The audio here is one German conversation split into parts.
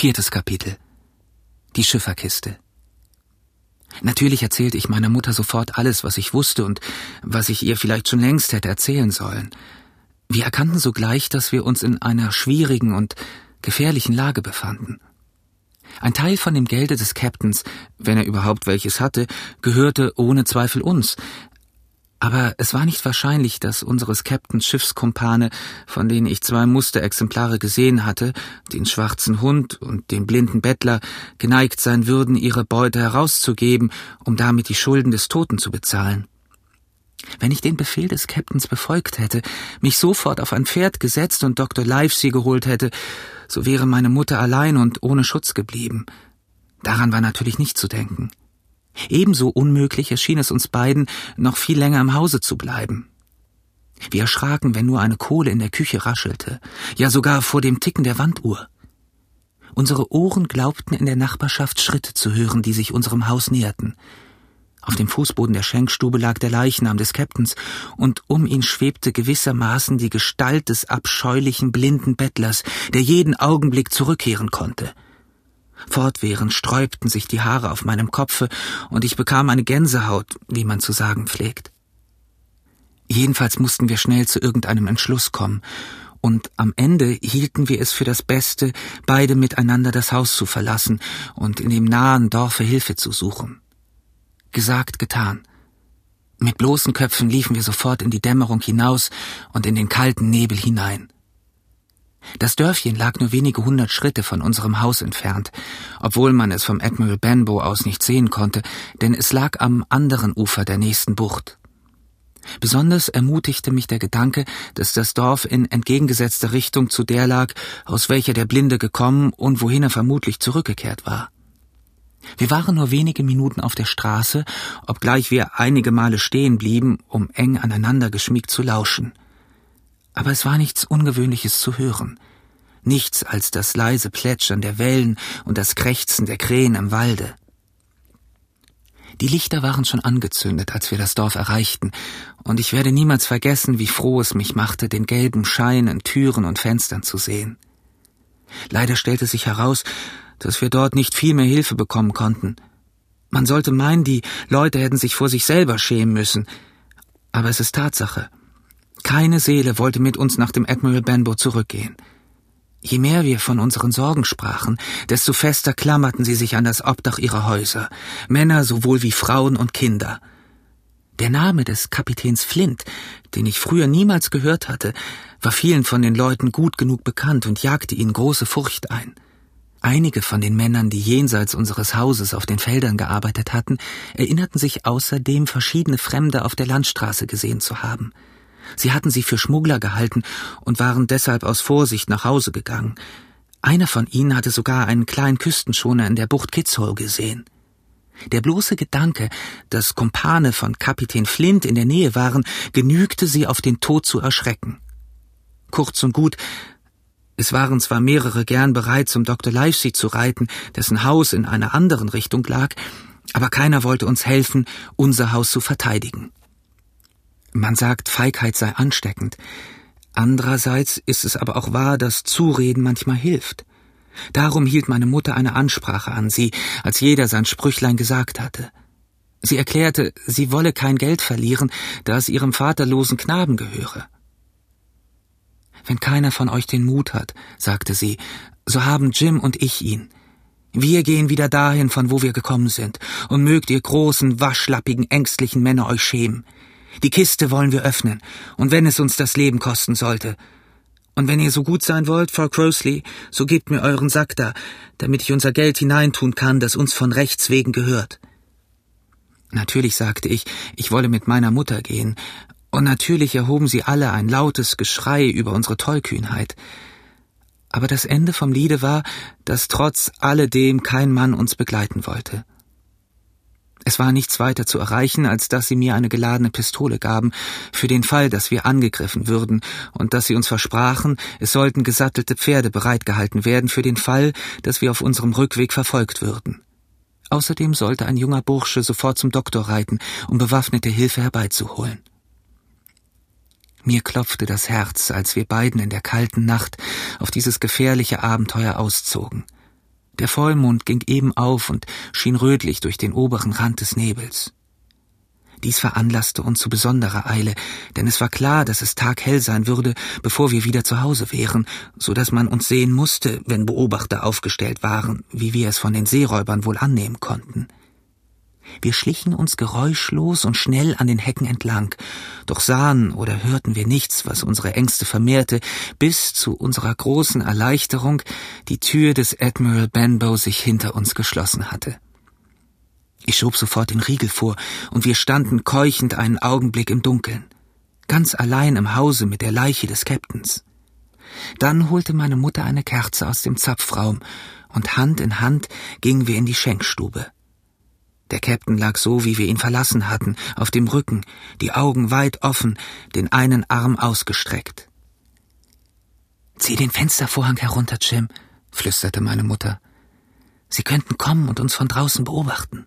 Viertes Kapitel. Die Schifferkiste. Natürlich erzählte ich meiner Mutter sofort alles, was ich wusste und was ich ihr vielleicht schon längst hätte erzählen sollen. Wir erkannten sogleich, dass wir uns in einer schwierigen und gefährlichen Lage befanden. Ein Teil von dem Gelde des Captains, wenn er überhaupt welches hatte, gehörte ohne Zweifel uns, aber es war nicht wahrscheinlich, dass unseres Captains Schiffskumpane, von denen ich zwei Musterexemplare gesehen hatte, den schwarzen Hund und den blinden Bettler, geneigt sein würden, ihre Beute herauszugeben, um damit die Schulden des Toten zu bezahlen. Wenn ich den Befehl des Captains befolgt hätte, mich sofort auf ein Pferd gesetzt und Dr. Livesey geholt hätte, so wäre meine Mutter allein und ohne Schutz geblieben. Daran war natürlich nicht zu denken. Ebenso unmöglich erschien es uns beiden, noch viel länger im Hause zu bleiben. Wir erschraken, wenn nur eine Kohle in der Küche raschelte, ja sogar vor dem Ticken der Wanduhr. Unsere Ohren glaubten in der Nachbarschaft Schritte zu hören, die sich unserem Haus näherten. Auf dem Fußboden der Schenkstube lag der Leichnam des Captains, und um ihn schwebte gewissermaßen die Gestalt des abscheulichen blinden Bettlers, der jeden Augenblick zurückkehren konnte. Fortwährend sträubten sich die Haare auf meinem Kopfe, und ich bekam eine Gänsehaut, wie man zu sagen pflegt. Jedenfalls mussten wir schnell zu irgendeinem Entschluss kommen, und am Ende hielten wir es für das Beste, beide miteinander das Haus zu verlassen und in dem nahen Dorfe Hilfe zu suchen. Gesagt, getan. Mit bloßen Köpfen liefen wir sofort in die Dämmerung hinaus und in den kalten Nebel hinein. Das Dörfchen lag nur wenige hundert Schritte von unserem Haus entfernt, obwohl man es vom Admiral Benbow aus nicht sehen konnte, denn es lag am anderen Ufer der nächsten Bucht. Besonders ermutigte mich der Gedanke, dass das Dorf in entgegengesetzter Richtung zu der lag, aus welcher der Blinde gekommen und wohin er vermutlich zurückgekehrt war. Wir waren nur wenige Minuten auf der Straße, obgleich wir einige Male stehen blieben, um eng aneinander geschmiegt zu lauschen aber es war nichts Ungewöhnliches zu hören. Nichts als das leise Plätschern der Wellen und das Krächzen der Krähen im Walde. Die Lichter waren schon angezündet, als wir das Dorf erreichten, und ich werde niemals vergessen, wie froh es mich machte, den gelben Schein in Türen und Fenstern zu sehen. Leider stellte sich heraus, dass wir dort nicht viel mehr Hilfe bekommen konnten. Man sollte meinen, die Leute hätten sich vor sich selber schämen müssen, aber es ist Tatsache. Keine Seele wollte mit uns nach dem Admiral Benbow zurückgehen. Je mehr wir von unseren Sorgen sprachen, desto fester klammerten sie sich an das Obdach ihrer Häuser, Männer sowohl wie Frauen und Kinder. Der Name des Kapitäns Flint, den ich früher niemals gehört hatte, war vielen von den Leuten gut genug bekannt und jagte ihnen große Furcht ein. Einige von den Männern, die jenseits unseres Hauses auf den Feldern gearbeitet hatten, erinnerten sich außerdem, verschiedene Fremde auf der Landstraße gesehen zu haben – Sie hatten sie für Schmuggler gehalten und waren deshalb aus Vorsicht nach Hause gegangen. Einer von ihnen hatte sogar einen kleinen Küstenschoner in der Bucht Kitzhol gesehen. Der bloße Gedanke, dass Kumpane von Kapitän Flint in der Nähe waren, genügte sie auf den Tod zu erschrecken. Kurz und gut, es waren zwar mehrere gern bereit, zum Dr. Livesey zu reiten, dessen Haus in einer anderen Richtung lag, aber keiner wollte uns helfen, unser Haus zu verteidigen. Man sagt, Feigheit sei ansteckend. Andererseits ist es aber auch wahr, dass Zureden manchmal hilft. Darum hielt meine Mutter eine Ansprache an sie, als jeder sein Sprüchlein gesagt hatte. Sie erklärte, sie wolle kein Geld verlieren, da es ihrem vaterlosen Knaben gehöre. Wenn keiner von euch den Mut hat, sagte sie, so haben Jim und ich ihn. Wir gehen wieder dahin, von wo wir gekommen sind, und mögt ihr großen, waschlappigen, ängstlichen Männer euch schämen. Die Kiste wollen wir öffnen, und wenn es uns das Leben kosten sollte. Und wenn ihr so gut sein wollt, Frau Crosley, so gebt mir euren Sack da, damit ich unser Geld hineintun kann, das uns von Rechts wegen gehört. Natürlich sagte ich, ich wolle mit meiner Mutter gehen, und natürlich erhoben sie alle ein lautes Geschrei über unsere Tollkühnheit. Aber das Ende vom Liede war, dass trotz alledem kein Mann uns begleiten wollte. Es war nichts weiter zu erreichen, als dass sie mir eine geladene Pistole gaben, für den Fall, dass wir angegriffen würden, und dass sie uns versprachen, es sollten gesattelte Pferde bereitgehalten werden für den Fall, dass wir auf unserem Rückweg verfolgt würden. Außerdem sollte ein junger Bursche sofort zum Doktor reiten, um bewaffnete Hilfe herbeizuholen. Mir klopfte das Herz, als wir beiden in der kalten Nacht auf dieses gefährliche Abenteuer auszogen. Der Vollmond ging eben auf und schien rötlich durch den oberen Rand des Nebels. Dies veranlasste uns zu besonderer Eile, denn es war klar, dass es taghell sein würde, bevor wir wieder zu Hause wären, so dass man uns sehen musste, wenn Beobachter aufgestellt waren, wie wir es von den Seeräubern wohl annehmen konnten. Wir schlichen uns geräuschlos und schnell an den Hecken entlang, doch sahen oder hörten wir nichts, was unsere Ängste vermehrte, bis zu unserer großen Erleichterung die Tür des Admiral Benbow sich hinter uns geschlossen hatte. Ich schob sofort den Riegel vor, und wir standen keuchend einen Augenblick im Dunkeln, ganz allein im Hause mit der Leiche des Captains. Dann holte meine Mutter eine Kerze aus dem Zapfraum, und Hand in Hand gingen wir in die Schenkstube. Der Captain lag so, wie wir ihn verlassen hatten, auf dem Rücken, die Augen weit offen, den einen Arm ausgestreckt. Zieh den Fenstervorhang herunter, Jim, flüsterte meine Mutter. Sie könnten kommen und uns von draußen beobachten.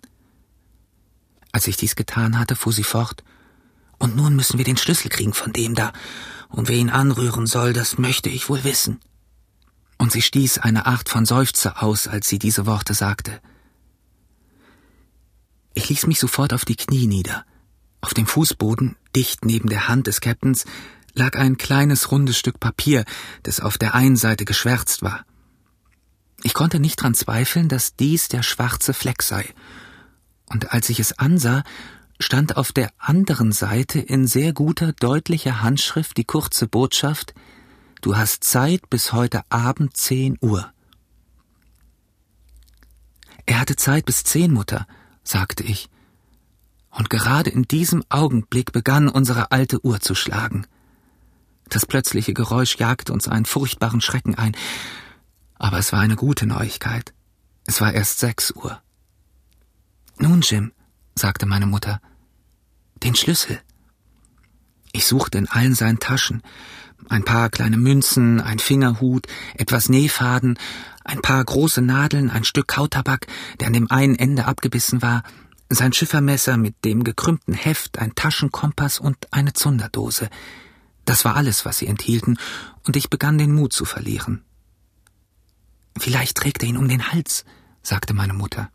Als ich dies getan hatte, fuhr sie fort. Und nun müssen wir den Schlüssel kriegen von dem da. Und wer ihn anrühren soll, das möchte ich wohl wissen. Und sie stieß eine Art von Seufzer aus, als sie diese Worte sagte. Ich ließ mich sofort auf die Knie nieder. Auf dem Fußboden, dicht neben der Hand des Captains, lag ein kleines rundes Stück Papier, das auf der einen Seite geschwärzt war. Ich konnte nicht dran zweifeln, dass dies der schwarze Fleck sei. Und als ich es ansah, stand auf der anderen Seite in sehr guter, deutlicher Handschrift die kurze Botschaft Du hast Zeit bis heute Abend zehn Uhr. Er hatte Zeit bis zehn, Mutter, sagte ich. Und gerade in diesem Augenblick begann unsere alte Uhr zu schlagen. Das plötzliche Geräusch jagte uns einen furchtbaren Schrecken ein, aber es war eine gute Neuigkeit. Es war erst sechs Uhr. Nun, Jim, sagte meine Mutter, den Schlüssel. Ich suchte in allen seinen Taschen, ein paar kleine Münzen, ein Fingerhut, etwas Nähfaden, ein paar große Nadeln, ein Stück Kautabak, der an dem einen Ende abgebissen war, sein Schiffermesser mit dem gekrümmten Heft, ein Taschenkompass und eine Zunderdose. Das war alles, was sie enthielten, und ich begann den Mut zu verlieren. Vielleicht trägt er ihn um den Hals, sagte meine Mutter.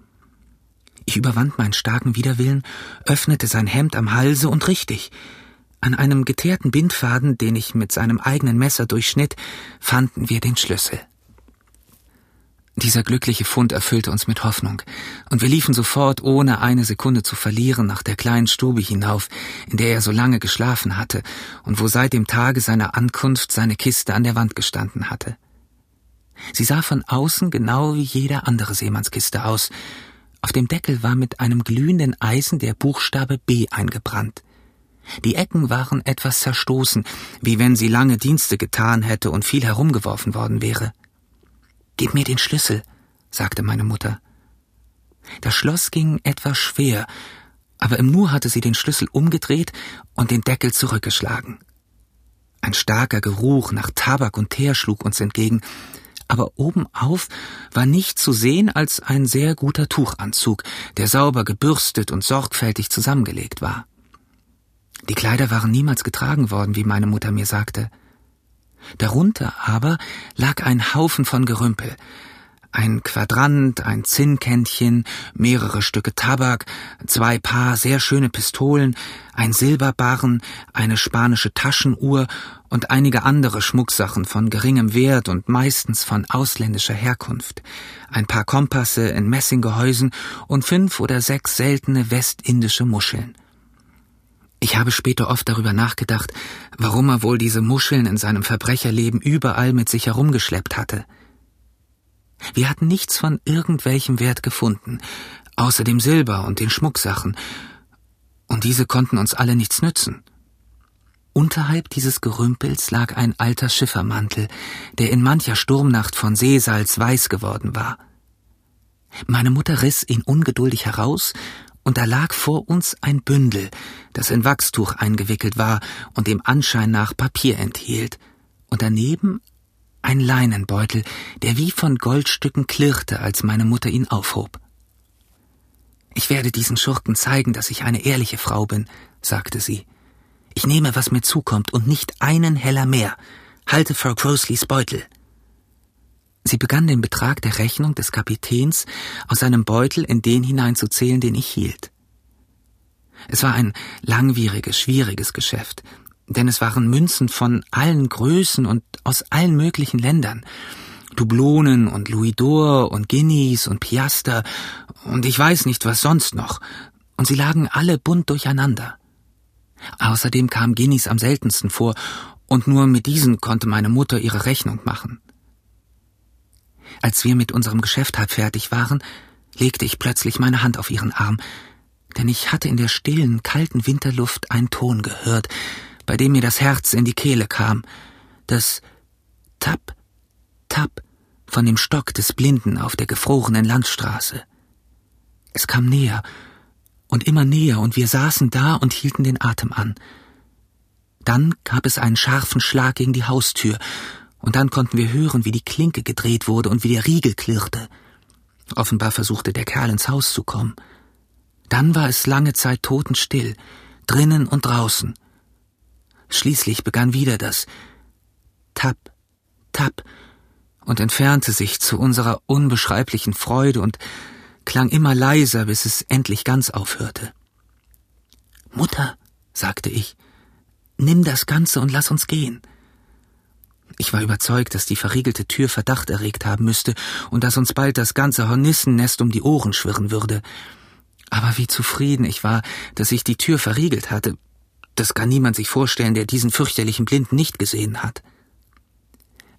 Ich überwand meinen starken Widerwillen, öffnete sein Hemd am Halse und richtig. An einem geteerten Bindfaden, den ich mit seinem eigenen Messer durchschnitt, fanden wir den Schlüssel. Dieser glückliche Fund erfüllte uns mit Hoffnung, und wir liefen sofort, ohne eine Sekunde zu verlieren, nach der kleinen Stube hinauf, in der er so lange geschlafen hatte und wo seit dem Tage seiner Ankunft seine Kiste an der Wand gestanden hatte. Sie sah von außen genau wie jede andere Seemannskiste aus. Auf dem Deckel war mit einem glühenden Eisen der Buchstabe B eingebrannt. Die Ecken waren etwas zerstoßen, wie wenn sie lange Dienste getan hätte und viel herumgeworfen worden wäre. Gib mir den Schlüssel, sagte meine Mutter. Das Schloss ging etwas schwer, aber im Nu hatte sie den Schlüssel umgedreht und den Deckel zurückgeschlagen. Ein starker Geruch nach Tabak und Teer schlug uns entgegen, aber obenauf war nicht zu sehen als ein sehr guter Tuchanzug, der sauber gebürstet und sorgfältig zusammengelegt war. Die Kleider waren niemals getragen worden, wie meine Mutter mir sagte. Darunter aber lag ein Haufen von Gerümpel. Ein Quadrant, ein Zinnkännchen, mehrere Stücke Tabak, zwei Paar sehr schöne Pistolen, ein Silberbarren, eine spanische Taschenuhr und einige andere Schmucksachen von geringem Wert und meistens von ausländischer Herkunft, ein paar Kompasse in Messinggehäusen und fünf oder sechs seltene westindische Muscheln. Ich habe später oft darüber nachgedacht, warum er wohl diese Muscheln in seinem Verbrecherleben überall mit sich herumgeschleppt hatte. Wir hatten nichts von irgendwelchem Wert gefunden, außer dem Silber und den Schmucksachen, und diese konnten uns alle nichts nützen. Unterhalb dieses Gerümpels lag ein alter Schiffermantel, der in mancher Sturmnacht von Seesalz weiß geworden war. Meine Mutter riss ihn ungeduldig heraus und da lag vor uns ein Bündel, das in Wachstuch eingewickelt war und dem Anschein nach Papier enthielt, und daneben ein Leinenbeutel, der wie von Goldstücken klirrte, als meine Mutter ihn aufhob. Ich werde diesen Schurken zeigen, dass ich eine ehrliche Frau bin, sagte sie. Ich nehme, was mir zukommt, und nicht einen Heller mehr. Halte Frau Crosleys Beutel. Sie begann den Betrag der Rechnung des Kapitäns aus seinem Beutel in den hineinzuzählen, den ich hielt. Es war ein langwieriges, schwieriges Geschäft, denn es waren Münzen von allen Größen und aus allen möglichen Ländern. Dublonen und Louisdor und Guineas und Piaster und ich weiß nicht was sonst noch, und sie lagen alle bunt durcheinander. Außerdem kamen Guineas am seltensten vor, und nur mit diesen konnte meine Mutter ihre Rechnung machen. Als wir mit unserem Geschäft halb fertig waren, legte ich plötzlich meine Hand auf ihren Arm, denn ich hatte in der stillen, kalten Winterluft einen Ton gehört, bei dem mir das Herz in die Kehle kam, das Tap, Tap von dem Stock des Blinden auf der gefrorenen Landstraße. Es kam näher und immer näher, und wir saßen da und hielten den Atem an. Dann gab es einen scharfen Schlag gegen die Haustür, und dann konnten wir hören, wie die Klinke gedreht wurde und wie der Riegel klirrte. Offenbar versuchte der Kerl ins Haus zu kommen. Dann war es lange Zeit totenstill, drinnen und draußen. Schließlich begann wieder das Tap, Tap und entfernte sich zu unserer unbeschreiblichen Freude und klang immer leiser, bis es endlich ganz aufhörte. Mutter, sagte ich, nimm das Ganze und lass uns gehen. Ich war überzeugt, dass die verriegelte Tür Verdacht erregt haben müsste und dass uns bald das ganze Hornissennest um die Ohren schwirren würde. Aber wie zufrieden ich war, dass ich die Tür verriegelt hatte. Das kann niemand sich vorstellen, der diesen fürchterlichen Blinden nicht gesehen hat.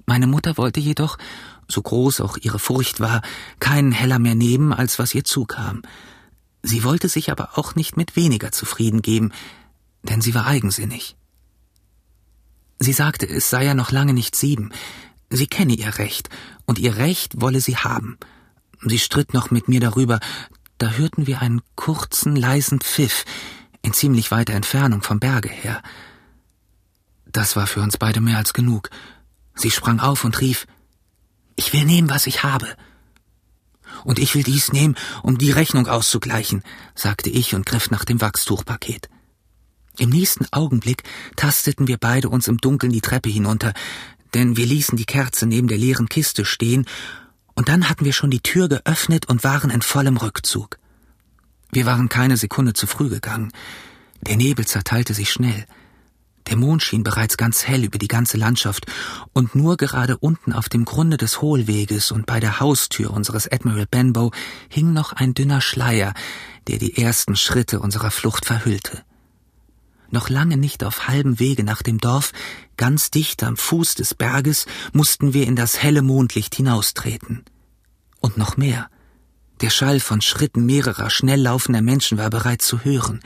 Meine Mutter wollte jedoch, so groß auch ihre Furcht war, keinen Heller mehr nehmen, als was ihr zukam. Sie wollte sich aber auch nicht mit weniger zufrieden geben, denn sie war eigensinnig. Sie sagte, es sei ja noch lange nicht sieben. Sie kenne ihr Recht, und ihr Recht wolle sie haben. Sie stritt noch mit mir darüber, da hörten wir einen kurzen, leisen Pfiff, in ziemlich weiter Entfernung vom Berge her. Das war für uns beide mehr als genug. Sie sprang auf und rief Ich will nehmen, was ich habe. Und ich will dies nehmen, um die Rechnung auszugleichen, sagte ich und griff nach dem Wachstuchpaket. Im nächsten Augenblick tasteten wir beide uns im Dunkeln die Treppe hinunter, denn wir ließen die Kerze neben der leeren Kiste stehen, und dann hatten wir schon die Tür geöffnet und waren in vollem Rückzug. Wir waren keine Sekunde zu früh gegangen. Der Nebel zerteilte sich schnell. Der Mond schien bereits ganz hell über die ganze Landschaft, und nur gerade unten auf dem Grunde des Hohlweges und bei der Haustür unseres Admiral Benbow hing noch ein dünner Schleier, der die ersten Schritte unserer Flucht verhüllte noch lange nicht auf halbem Wege nach dem Dorf, ganz dicht am Fuß des Berges, mussten wir in das helle Mondlicht hinaustreten. Und noch mehr. Der Schall von Schritten mehrerer schnell laufender Menschen war bereits zu hören,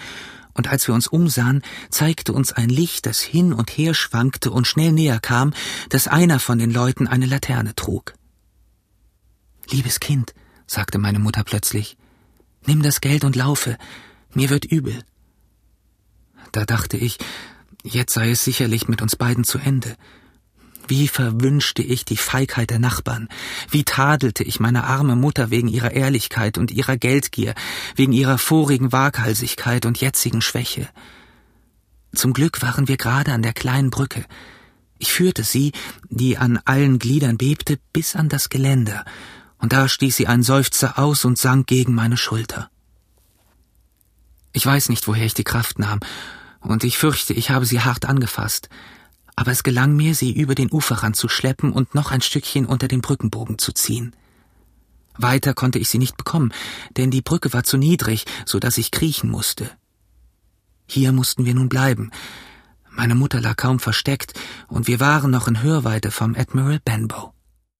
und als wir uns umsahen, zeigte uns ein Licht, das hin und her schwankte und schnell näher kam, dass einer von den Leuten eine Laterne trug. Liebes Kind, sagte meine Mutter plötzlich, nimm das Geld und laufe, mir wird übel. Da dachte ich, jetzt sei es sicherlich mit uns beiden zu Ende. Wie verwünschte ich die Feigheit der Nachbarn, wie tadelte ich meine arme Mutter wegen ihrer Ehrlichkeit und ihrer Geldgier, wegen ihrer vorigen Waghalsigkeit und jetzigen Schwäche. Zum Glück waren wir gerade an der kleinen Brücke. Ich führte sie, die an allen Gliedern bebte, bis an das Geländer, und da stieß sie einen Seufzer aus und sank gegen meine Schulter. Ich weiß nicht, woher ich die Kraft nahm, und ich fürchte, ich habe sie hart angefasst. Aber es gelang mir, sie über den Uferrand zu schleppen und noch ein Stückchen unter den Brückenbogen zu ziehen. Weiter konnte ich sie nicht bekommen, denn die Brücke war zu niedrig, so dass ich kriechen musste. Hier mussten wir nun bleiben. Meine Mutter lag kaum versteckt, und wir waren noch in Hörweite vom Admiral Benbow.